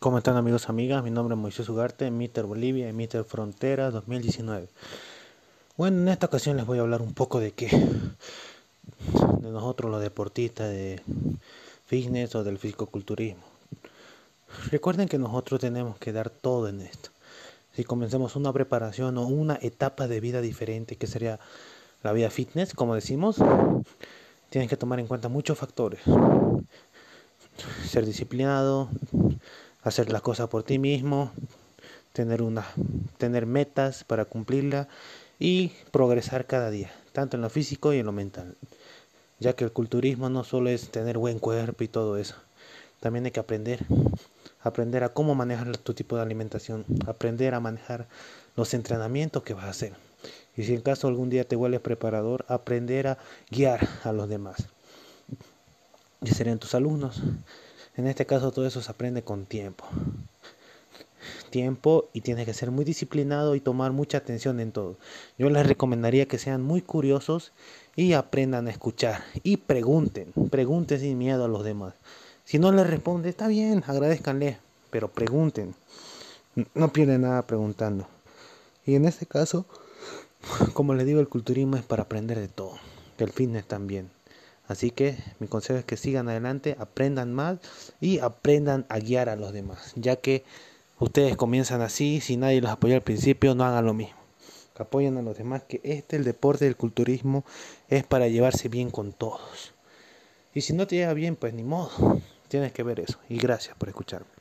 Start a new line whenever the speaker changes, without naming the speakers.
¿Cómo están amigos, amigas? Mi nombre es Moisés Ugarte, Mitter Bolivia y Mitter Frontera 2019. Bueno, en esta ocasión les voy a hablar un poco de qué, de nosotros los deportistas de fitness o del fisicoculturismo. Recuerden que nosotros tenemos que dar todo en esto. Si comencemos una preparación o una etapa de vida diferente, que sería la vida fitness, como decimos, tienen que tomar en cuenta muchos factores. Ser disciplinado, hacer las cosas por ti mismo, tener, una, tener metas para cumplirla y progresar cada día, tanto en lo físico y en lo mental. Ya que el culturismo no solo es tener buen cuerpo y todo eso, también hay que aprender, aprender a cómo manejar tu tipo de alimentación, aprender a manejar los entrenamientos que vas a hacer. Y si en caso algún día te vuelves preparador, aprender a guiar a los demás. Y serían tus alumnos. En este caso todo eso se aprende con tiempo. Tiempo y tienes que ser muy disciplinado y tomar mucha atención en todo. Yo les recomendaría que sean muy curiosos y aprendan a escuchar y pregunten, pregunten sin miedo a los demás. Si no les responde, está bien, agradezcanle, pero pregunten. No pierden nada preguntando. Y en este caso, como les digo, el culturismo es para aprender de todo. El fitness también. Así que mi consejo es que sigan adelante, aprendan más y aprendan a guiar a los demás, ya que ustedes comienzan así, si nadie los apoya al principio, no hagan lo mismo. apoyen a los demás, que este, el deporte del culturismo, es para llevarse bien con todos. Y si no te lleva bien, pues ni modo, tienes que ver eso. Y gracias por escucharme.